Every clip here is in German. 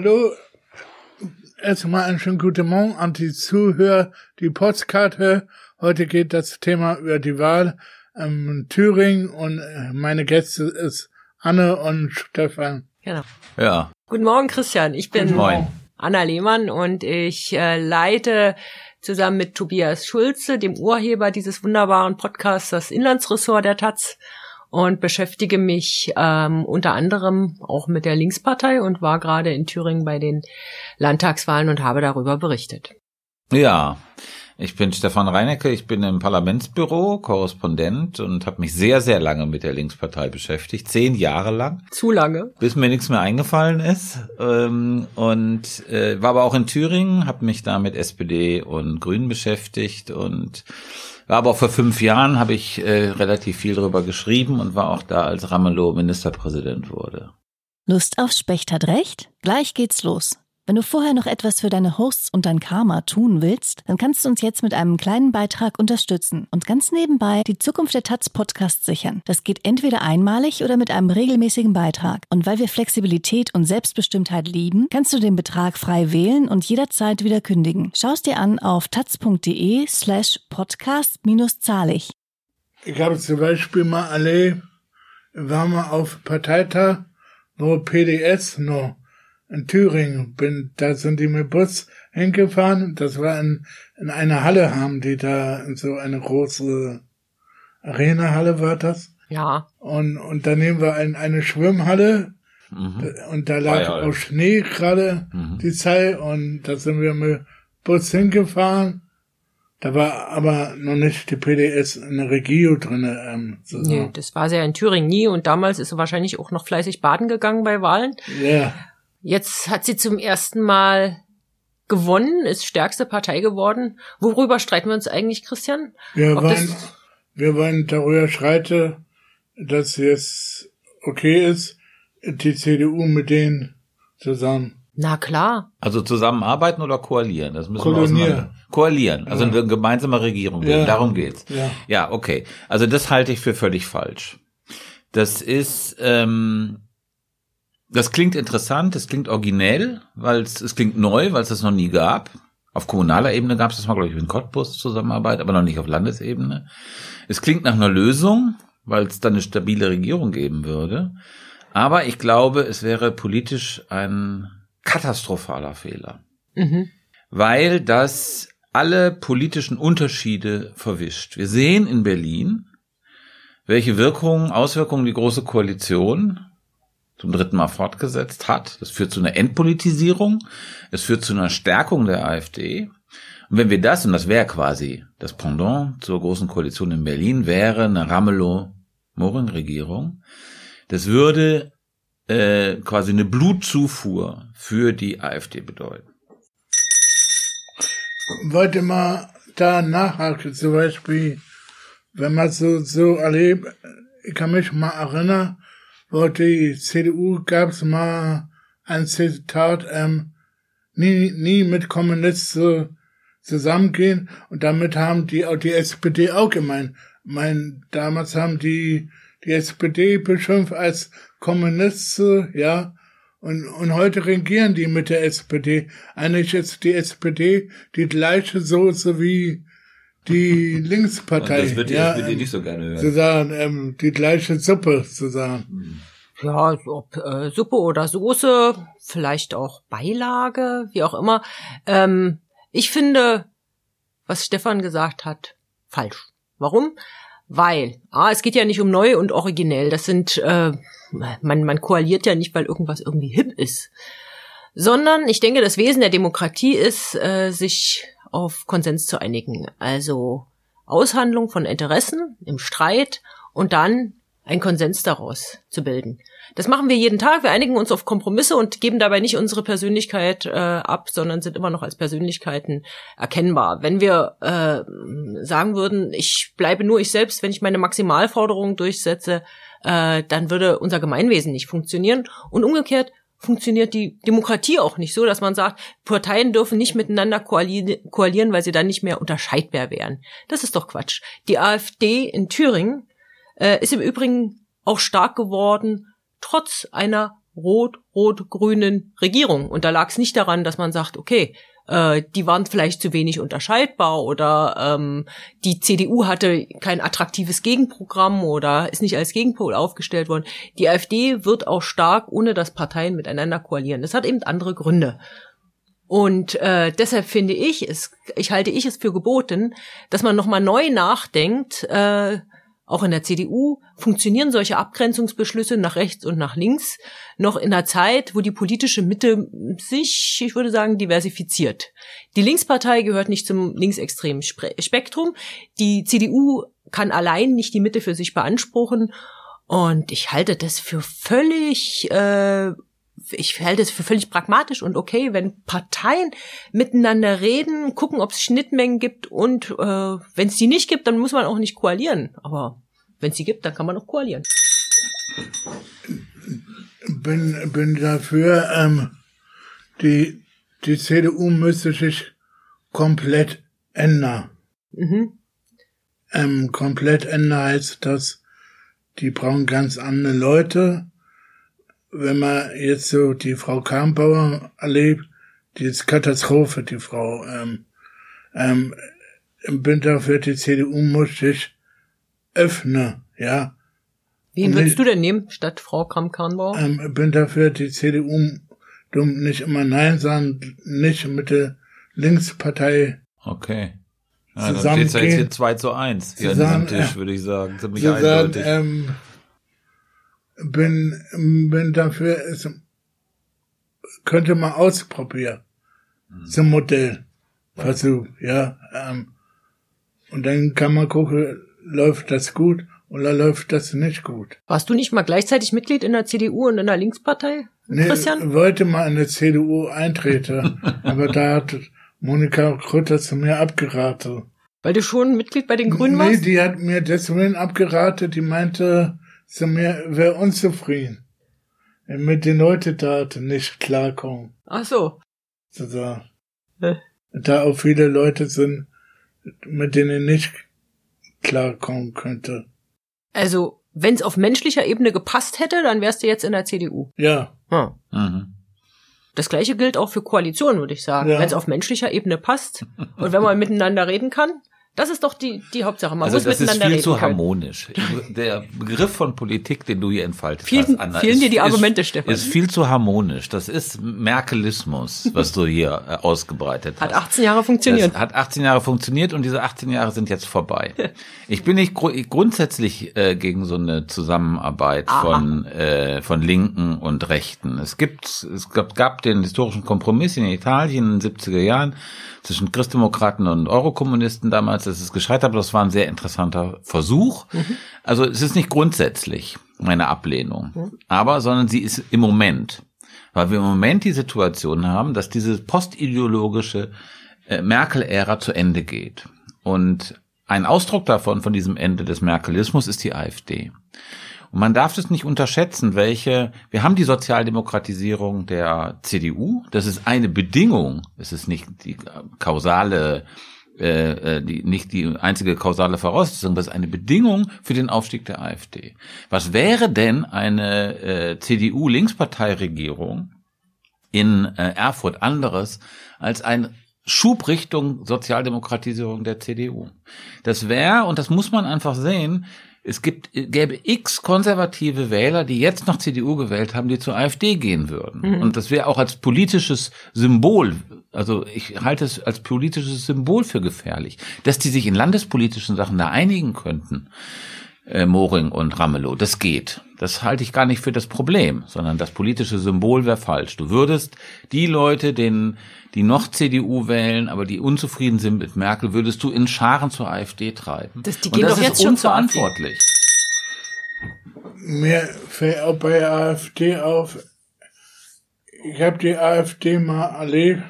Hallo, erstmal einen schönen guten Morgen an die Zuhörer, die Postkarte. Heute geht das Thema über die Wahl in Thüringen und äh, meine Gäste ist Anne und Stefan. Genau. Ja. Guten Morgen, Christian. Ich bin Moin. Anna Lehmann und ich äh, leite zusammen mit Tobias Schulze, dem Urheber dieses wunderbaren Podcasts, das Inlandsressort der Taz und beschäftige mich ähm, unter anderem auch mit der Linkspartei und war gerade in Thüringen bei den Landtagswahlen und habe darüber berichtet. Ja, ich bin Stefan Reinecke, ich bin im Parlamentsbüro, Korrespondent und habe mich sehr, sehr lange mit der Linkspartei beschäftigt, zehn Jahre lang, Zu lange. bis mir nichts mehr eingefallen ist. Ähm, und äh, war aber auch in Thüringen, habe mich da mit SPD und Grünen beschäftigt und war aber auch vor fünf Jahren, habe ich äh, relativ viel darüber geschrieben und war auch da, als Ramelow Ministerpräsident wurde. Lust auf Specht hat recht? Gleich geht's los. Wenn du vorher noch etwas für deine Hosts und dein Karma tun willst, dann kannst du uns jetzt mit einem kleinen Beitrag unterstützen und ganz nebenbei die Zukunft der Taz Podcast sichern. Das geht entweder einmalig oder mit einem regelmäßigen Beitrag. Und weil wir Flexibilität und Selbstbestimmtheit lieben, kannst du den Betrag frei wählen und jederzeit wieder kündigen. Schau's dir an auf taz.de slash podcast minus zahlig. Ich habe zum Beispiel mal alle, war mal auf Parteitag, wo PDS noch in Thüringen bin, da sind die mit Bus hingefahren, das war in, in einer Halle haben die da, in so eine große Arena-Halle war das. Ja. Und, und daneben war ein, eine Schwimmhalle Mhm. und da lag Ah, ja. auch Schnee gerade Mhm. die Zeit und da sind wir mit Bus hingefahren. Da war aber noch nicht die PDS in der Regio drinne. Ähm, so. Nee, das war sie ja in Thüringen nie und damals ist sie wahrscheinlich auch noch fleißig baden gegangen bei Wahlen. Ja, Jetzt hat sie zum ersten Mal gewonnen, ist stärkste Partei geworden. Worüber streiten wir uns eigentlich, Christian? wir Ob wollen, wir wollen darüber schreiten, dass jetzt okay ist, die CDU mit denen zusammen. Na klar. Also zusammenarbeiten oder koalieren? Das müssen Koalinieren. wir auseinander. Koalieren, also eine gemeinsame Regierung bilden. Ja. Darum geht's. Ja. Ja, okay. Also das halte ich für völlig falsch. Das ist, ähm, das klingt interessant, das klingt originell, weil es, es klingt neu, weil es das noch nie gab. Auf kommunaler Ebene gab es das mal, glaube ich, in Cottbus Zusammenarbeit, aber noch nicht auf Landesebene. Es klingt nach einer Lösung, weil es dann eine stabile Regierung geben würde. Aber ich glaube, es wäre politisch ein katastrophaler Fehler Mhm. weil das alle politischen Unterschiede verwischt. Wir sehen in Berlin, welche Wirkungen, Auswirkungen die Große Koalition zum dritten Mal fortgesetzt hat. Das führt zu einer Entpolitisierung, es führt zu einer Stärkung der AfD. Und wenn wir das, und das wäre quasi das Pendant zur Großen Koalition in Berlin, wäre eine Ramelow-Moring-Regierung, das würde äh, quasi eine Blutzufuhr für die AfD bedeuten. wollte mal da nachhaken, zum Beispiel, wenn man so, so erlebt, ich kann mich mal erinnern, wo die CDU gab's mal ein Zitat, ähm, nie, nie mit Kommunisten zusammengehen und damit haben die auch die SPD auch gemeint. Mein, damals haben die die SPD beschimpft als Kommunisten, ja, und, und heute regieren die mit der SPD. Eigentlich ist die SPD die gleiche Soße wie die Linkspartei. Und das wird die ja, SPD ähm, nicht so gerne hören. zu sagen, ähm, die gleiche Suppe zu sagen. Ja, ob äh, Suppe oder Soße, vielleicht auch Beilage, wie auch immer. Ähm, ich finde, was Stefan gesagt hat, falsch. Warum? Weil, ah, es geht ja nicht um neu und originell. Das sind, äh, man, man koaliert ja nicht, weil irgendwas irgendwie hip ist. Sondern ich denke, das Wesen der Demokratie ist, äh, sich auf Konsens zu einigen. Also Aushandlung von Interessen im Streit und dann einen Konsens daraus zu bilden. Das machen wir jeden Tag. Wir einigen uns auf Kompromisse und geben dabei nicht unsere Persönlichkeit äh, ab, sondern sind immer noch als Persönlichkeiten erkennbar. Wenn wir äh, sagen würden, ich bleibe nur ich selbst, wenn ich meine Maximalforderungen durchsetze, äh, dann würde unser Gemeinwesen nicht funktionieren. Und umgekehrt funktioniert die Demokratie auch nicht so, dass man sagt, Parteien dürfen nicht miteinander koali koalieren, weil sie dann nicht mehr unterscheidbar wären. Das ist doch Quatsch. Die AfD in Thüringen äh, ist im Übrigen auch stark geworden, trotz einer rot-rot-grünen Regierung. Und da lag es nicht daran, dass man sagt, okay, äh, die waren vielleicht zu wenig unterscheidbar oder ähm, die CDU hatte kein attraktives Gegenprogramm oder ist nicht als Gegenpol aufgestellt worden. Die AfD wird auch stark, ohne dass Parteien miteinander koalieren. Das hat eben andere Gründe. Und äh, deshalb finde ich es, ich halte ich es für geboten, dass man nochmal neu nachdenkt, äh, auch in der CDU funktionieren solche Abgrenzungsbeschlüsse nach rechts und nach links noch in einer Zeit, wo die politische Mitte sich, ich würde sagen, diversifiziert. Die Linkspartei gehört nicht zum linksextremen Spektrum. Die CDU kann allein nicht die Mitte für sich beanspruchen. Und ich halte das für völlig äh, ich halte es für völlig pragmatisch und okay, wenn Parteien miteinander reden, gucken, ob es Schnittmengen gibt und äh, wenn es die nicht gibt, dann muss man auch nicht koalieren. Aber wenn es die gibt, dann kann man auch koalieren. Bin, bin dafür, ähm, die, die CDU müsste sich komplett ändern. Mhm. Ähm, komplett ändern heißt, dass die brauchen ganz andere Leute wenn man jetzt so die Frau Karmbauer erlebt, die ist Katastrophe, die Frau. Ähm, ähm, Im Winter für die CDU muss sich öffnen, ja. Wen würdest du denn nehmen, statt Frau Kramp-Karrenbauer? Ähm, bin dafür, die CDU dumm nicht immer Nein sagen, nicht mit der Linkspartei. Okay. Ja, dann steht ja jetzt hier 2 zu 1 hier zusammen, an diesem Tisch, würde ich sagen. Ziemlich eindeutig. Ähm, bin, bin dafür, es könnte man ausprobieren. Mhm. Zum Modell. Versuch, ja. Ähm, und dann kann man gucken, läuft das gut oder läuft das nicht gut. Warst du nicht mal gleichzeitig Mitglied in der CDU und in der Linkspartei? Nee, Christian? wollte mal in der CDU eintreten, aber da hat Monika Krütter zu mir abgeraten. Weil du schon Mitglied bei den Grünen warst? Nee, die hat mir deswegen abgeraten, die meinte, so mehr wäre unzufrieden, mit den Leuten da nicht klarkommen. Ach so. so da, da auch viele Leute sind, mit denen nicht klarkommen könnte. Also, wenn es auf menschlicher Ebene gepasst hätte, dann wärst du jetzt in der CDU. Ja. Hm. Mhm. Das gleiche gilt auch für Koalitionen, würde ich sagen. Ja. Wenn es auf menschlicher Ebene passt und wenn man miteinander reden kann, das ist doch die, die Hauptsache. Man also muss das ist viel zu können. harmonisch. Der Begriff von Politik, den du hier entfaltet vielen, hast, Anna, fehlen dir die Argumente, ist, Stefan. Ist viel zu harmonisch. Das ist Merkelismus, was du hier äh, ausgebreitet hast. Hat 18 Jahre funktioniert. Das hat 18 Jahre funktioniert und diese 18 Jahre sind jetzt vorbei. Ich bin nicht gru grundsätzlich äh, gegen so eine Zusammenarbeit Aha. von äh, von Linken und Rechten. Es gibt es gab, gab den historischen Kompromiss in Italien in den 70er Jahren zwischen Christdemokraten und Eurokommunisten damals. Das ist gescheitert, aber das war ein sehr interessanter Versuch. Mhm. Also es ist nicht grundsätzlich meine Ablehnung, mhm. aber sondern sie ist im Moment, weil wir im Moment die Situation haben, dass diese postideologische äh, Merkel-Ära zu Ende geht. Und ein Ausdruck davon, von diesem Ende des Merkelismus, ist die AfD. Und man darf das nicht unterschätzen, welche, wir haben die Sozialdemokratisierung der CDU, das ist eine Bedingung, es ist nicht die kausale, äh, die, nicht die einzige kausale Voraussetzung, das ist eine Bedingung für den Aufstieg der AfD. Was wäre denn eine äh, CDU-Linksparteiregierung in äh, Erfurt anderes als ein Schub Richtung Sozialdemokratisierung der CDU. Das wäre, und das muss man einfach sehen, es gibt, gäbe x konservative Wähler, die jetzt noch CDU gewählt haben, die zur AfD gehen würden. Mhm. Und das wäre auch als politisches Symbol, also ich halte es als politisches Symbol für gefährlich, dass die sich in landespolitischen Sachen da einigen könnten. Äh, Moring und Ramelow, das geht. Das halte ich gar nicht für das Problem, sondern das politische Symbol wäre falsch. Du würdest die Leute, denen, die noch CDU wählen, aber die unzufrieden sind mit Merkel, würdest du in Scharen zur AfD treiben. Das, die gehen Und das doch jetzt ist schon unverantwortlich. Mir fällt auch bei AfD auf, ich habe die AfD mal erlebt.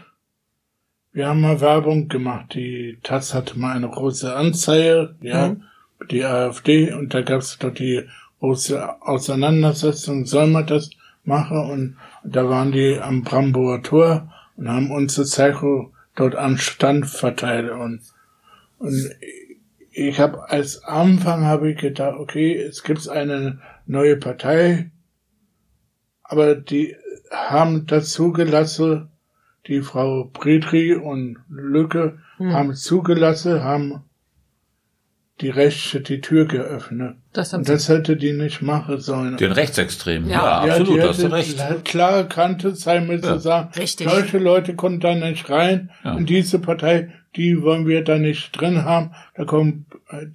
Wir haben mal Werbung gemacht. Die Taz hatte mal eine große Anzeige, ja, mhm. Die AfD, und da gab es doch die große Auseinandersetzung, soll man das machen? Und da waren die am Bramburger Tor und haben unsere Zeichen dort am Stand verteilt und, und ich habe als Anfang habe ich gedacht, okay, es gibt eine neue Partei, aber die haben dazu gelassen, die Frau Bredri und Lücke Hm. haben zugelassen, haben die Rechte die Tür geöffnet. Das haben Und sie. das hätte die nicht machen sollen. Den Rechtsextremen. Ja. Ja, absolut, hast du recht. Klare Kante sein müssen, Ja. zu sagen, Richtig. solche Leute kommen da nicht rein. Ja. Und diese Partei, die wollen wir da nicht drin haben. Da kommen,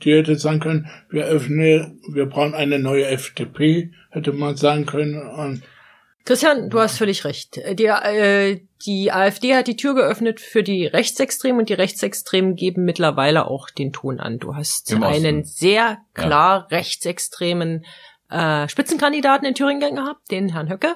die hätte sagen können, wir öffnen, wir brauchen eine neue FDP, hätte man sagen können. Und Christian, du hast völlig recht. Die, äh, die AfD hat die Tür geöffnet für die Rechtsextremen und die Rechtsextremen geben mittlerweile auch den Ton an. Du hast Im Osten. einen sehr klar rechtsextremen äh, Spitzenkandidaten in Thüringen gehabt, den Herrn Höcke,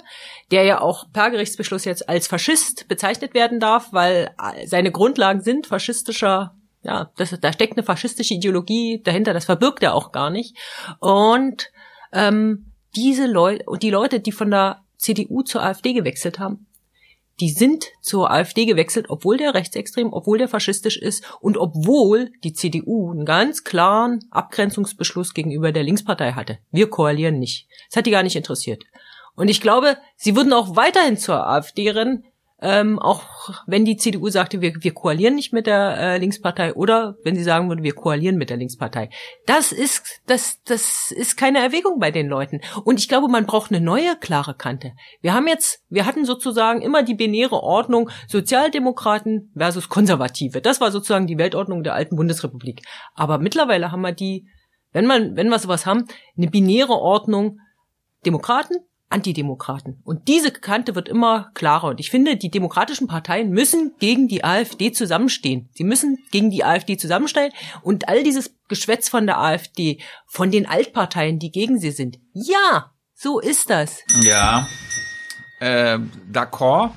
der ja auch per Gerichtsbeschluss jetzt als Faschist bezeichnet werden darf, weil äh, seine Grundlagen sind faschistischer ja, das, da steckt eine faschistische Ideologie dahinter, das verbirgt er auch gar nicht. Und ähm, diese Leute und die Leute, die von der CDU zur AfD gewechselt haben, die sind zur AfD gewechselt, obwohl der rechtsextrem, obwohl der faschistisch ist und obwohl die CDU einen ganz klaren Abgrenzungsbeschluss gegenüber der Linkspartei hatte. Wir koalieren nicht. Das hat die gar nicht interessiert. Und ich glaube, sie würden auch weiterhin zur AfD rennen, ähm, auch wenn die CDU sagte, wir, wir koalieren nicht mit der äh, Linkspartei oder wenn sie sagen würde, wir koalieren mit der Linkspartei. Das ist, das, das ist keine Erwägung bei den Leuten. Und ich glaube, man braucht eine neue klare Kante. Wir haben jetzt, wir hatten sozusagen immer die binäre Ordnung Sozialdemokraten versus Konservative. Das war sozusagen die Weltordnung der alten Bundesrepublik. Aber mittlerweile haben wir die, wenn man, wenn wir sowas haben, eine binäre Ordnung Demokraten, Antidemokraten. Und diese Kante wird immer klarer. Und ich finde, die demokratischen Parteien müssen gegen die AfD zusammenstehen. Sie müssen gegen die AfD zusammenstehen. Und all dieses Geschwätz von der AfD, von den Altparteien, die gegen sie sind. Ja, so ist das. Ja, äh, d'accord.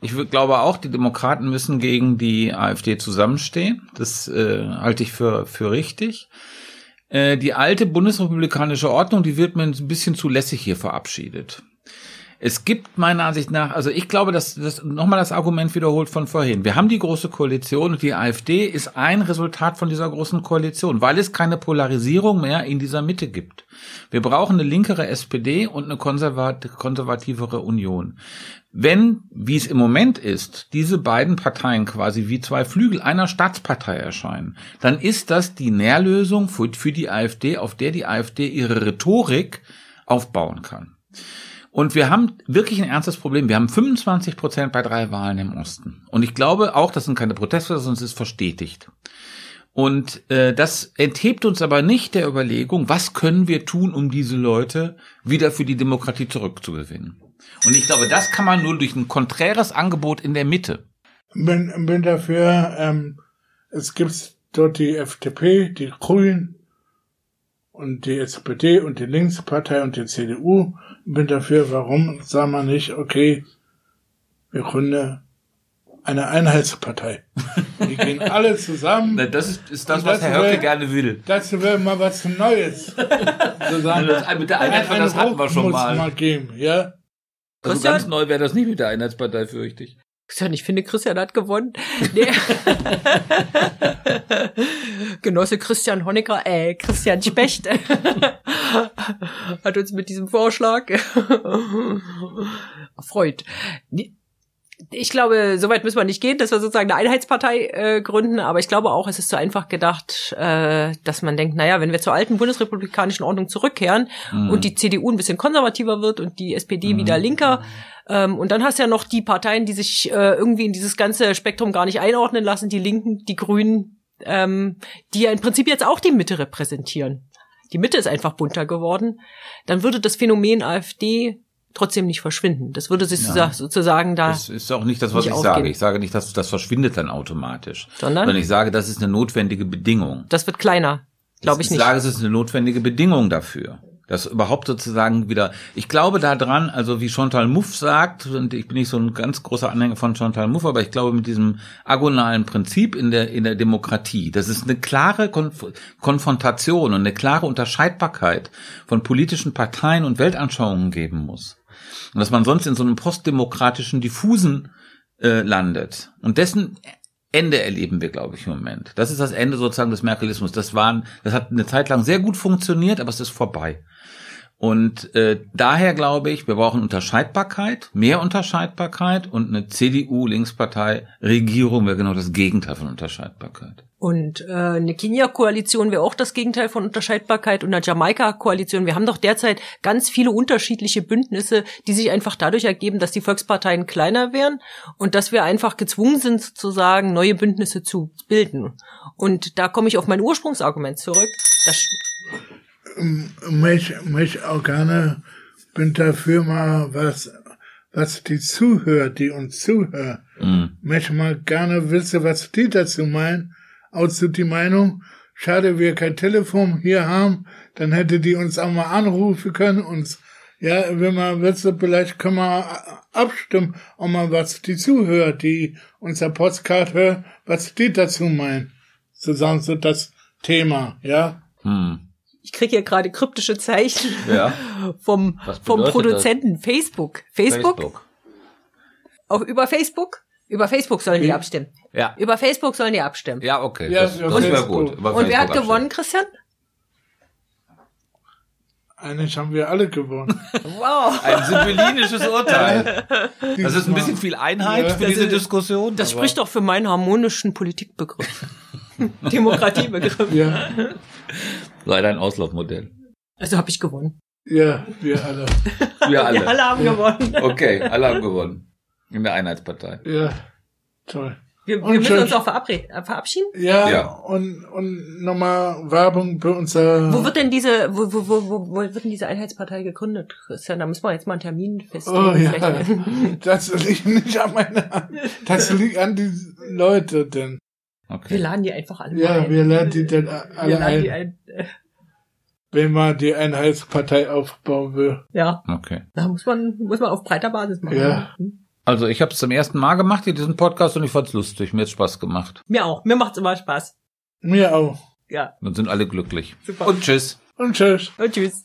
Ich glaube auch, die Demokraten müssen gegen die AfD zusammenstehen. Das äh, halte ich für, für richtig. Äh, die alte bundesrepublikanische Ordnung, die wird mir ein bisschen zu lässig hier verabschiedet. Es gibt meiner Ansicht nach, also ich glaube, dass das nochmal das Argument wiederholt von vorhin. Wir haben die große Koalition und die AfD ist ein Resultat von dieser großen Koalition, weil es keine Polarisierung mehr in dieser Mitte gibt. Wir brauchen eine linkere SPD und eine konservat konservativere Union. Wenn, wie es im Moment ist, diese beiden Parteien quasi wie zwei Flügel einer Staatspartei erscheinen, dann ist das die Nährlösung für, für die AfD, auf der die AfD ihre Rhetorik aufbauen kann. Und wir haben wirklich ein ernstes Problem. Wir haben 25 Prozent bei drei Wahlen im Osten. Und ich glaube auch, das sind keine Proteste, sondern es ist verstetigt. Und äh, das enthebt uns aber nicht der Überlegung, was können wir tun, um diese Leute wieder für die Demokratie zurückzugewinnen. Und ich glaube, das kann man nur durch ein konträres Angebot in der Mitte. bin, bin dafür, ähm, es gibt dort die FDP, die Grünen und die SPD und die Linkspartei und die CDU. Bin dafür, warum sagen wir nicht, okay, wir gründen eine Einheitspartei. Die gehen alle zusammen. Das ist, ist das, was Herr Höcke gerne will. Dazu wäre mal was Neues. Sozusagen. Mit der Einheitspartei, das hatten wir schon muss mal. mal geben, ja. Also Christian? ganz neu wäre das nicht mit der Einheitspartei, fürchte ich. Christian, ich finde, Christian hat gewonnen. Nee. Genosse Christian Honecker, äh, Christian Specht hat uns mit diesem Vorschlag erfreut. Nee, Ich glaube, soweit müssen wir nicht gehen, dass wir sozusagen eine Einheitspartei äh, gründen, aber ich glaube auch, es ist zu einfach gedacht, äh, dass man denkt, naja, wenn wir zur alten bundesrepublikanischen Ordnung zurückkehren Mhm. und die CDU ein bisschen konservativer wird und die SPD wieder linker, ähm, und dann hast du ja noch die Parteien, die sich äh, irgendwie in dieses ganze Spektrum gar nicht einordnen lassen, die Linken, die Grünen, ähm, die ja im Prinzip jetzt auch die Mitte repräsentieren. Die Mitte ist einfach bunter geworden. Dann würde das Phänomen AfD trotzdem nicht verschwinden. Das würde sich Ja. sozusagen da, Das ist auch nicht das, was Nicht ich sage. aufgehen. Ich sage nicht, dass das verschwindet dann automatisch. Sondern? Sondern ich sage, das ist eine notwendige Bedingung. das wird kleiner. Glaube ich Ich nicht. sage, es ist eine notwendige Bedingung dafür. Das überhaupt sozusagen wieder, ich glaube da dran, also wie Chantal Mouffe sagt, und ich bin nicht so ein ganz großer Anhänger von Chantal Mouffe, aber ich glaube mit diesem agonalen Prinzip in der, in der Demokratie, dass es eine klare Konf Konfrontation und eine klare Unterscheidbarkeit von politischen Parteien und Weltanschauungen geben muss. Und dass man sonst in so einem postdemokratischen Diffusen äh, landet. Und dessen Ende erleben wir, glaube ich, im Moment. Das ist das Ende sozusagen des Merkelismus. Das waren, das hat eine Zeit lang sehr gut funktioniert, aber es ist vorbei. Und äh, daher glaube ich, wir brauchen Unterscheidbarkeit, mehr Unterscheidbarkeit und eine CDU-Linkspartei-Regierung wäre genau das Gegenteil von Unterscheidbarkeit. Und äh, eine Kenia-Koalition wäre auch das Gegenteil von Unterscheidbarkeit und eine Jamaika-Koalition. Wir haben doch derzeit ganz viele unterschiedliche Bündnisse, die sich einfach dadurch ergeben, dass die Volksparteien kleiner wären und dass wir einfach gezwungen sind, sozusagen neue Bündnisse zu bilden. Und da komme ich auf mein Ursprungsargument zurück. Das mich, mich auch gerne bin dafür mal, was, was die Zuhörer, die uns zuhören, Mhm. mich mal gerne wissen, was die dazu meinen. Auch zu die Meinung, schade, wir kein Telefon hier haben, dann hätte die uns auch mal anrufen können, uns, ja, wenn man wissen, vielleicht können wir abstimmen, auch mal was die Zuhörer, die unser Podcast hören, was die dazu meinen. Zusammen so das Thema, ja. Hm. Ich kriege hier gerade kryptische Zeichen Ja. vom, vom Produzenten Facebook. Facebook? Facebook. Auch über Facebook? Über Facebook sollen die abstimmen. Ja. Über Facebook sollen die abstimmen. Ja, okay. Ja, das das wäre gut. Über Und wer hat Facebook gewonnen, Christian? Eigentlich haben wir alle gewonnen. Wow. Ein sibyllinisches Urteil. Das ist ein bisschen viel Einheit Ja. für Das diese Diskussion. Das spricht doch für meinen harmonischen Politikbegriff. Demokratiebegriff. Ja, Leider ein Auslaufmodell. Also habe ich gewonnen. ja, wir alle. Wir alle. Wir alle haben gewonnen. Okay, alle haben gewonnen. In der Einheitspartei. Ja, toll. Wir, wir müssen schön- uns auch äh, verabschieden. Ja, Ja. und, und nochmal Werbung für unser... Wo wird denn diese, wo, wo, wo, wo, wo wird denn diese Einheitspartei gegründet, Christian? Da müssen wir jetzt mal einen Termin festlegen. Oh ja, Vielleicht- das liegt nicht an meiner. Das liegt an die Leute denn. Wir Okay. laden die einfach alle Ja, ein. wir laden die dann alle Wir laden die ein, ein. Äh, wenn man die Einheitspartei aufbauen will. Ja, Okay. da muss man, muss man auf breiter Basis machen. Ja. Also ich habe es zum ersten Mal gemacht hier diesen Podcast und ich fand's lustig. Mir hat Spaß gemacht. Mir auch. Mir macht's immer Spaß. Mir auch. Ja, Dann sind alle glücklich. Super. Und tschüss. Und tschüss. und tschüss.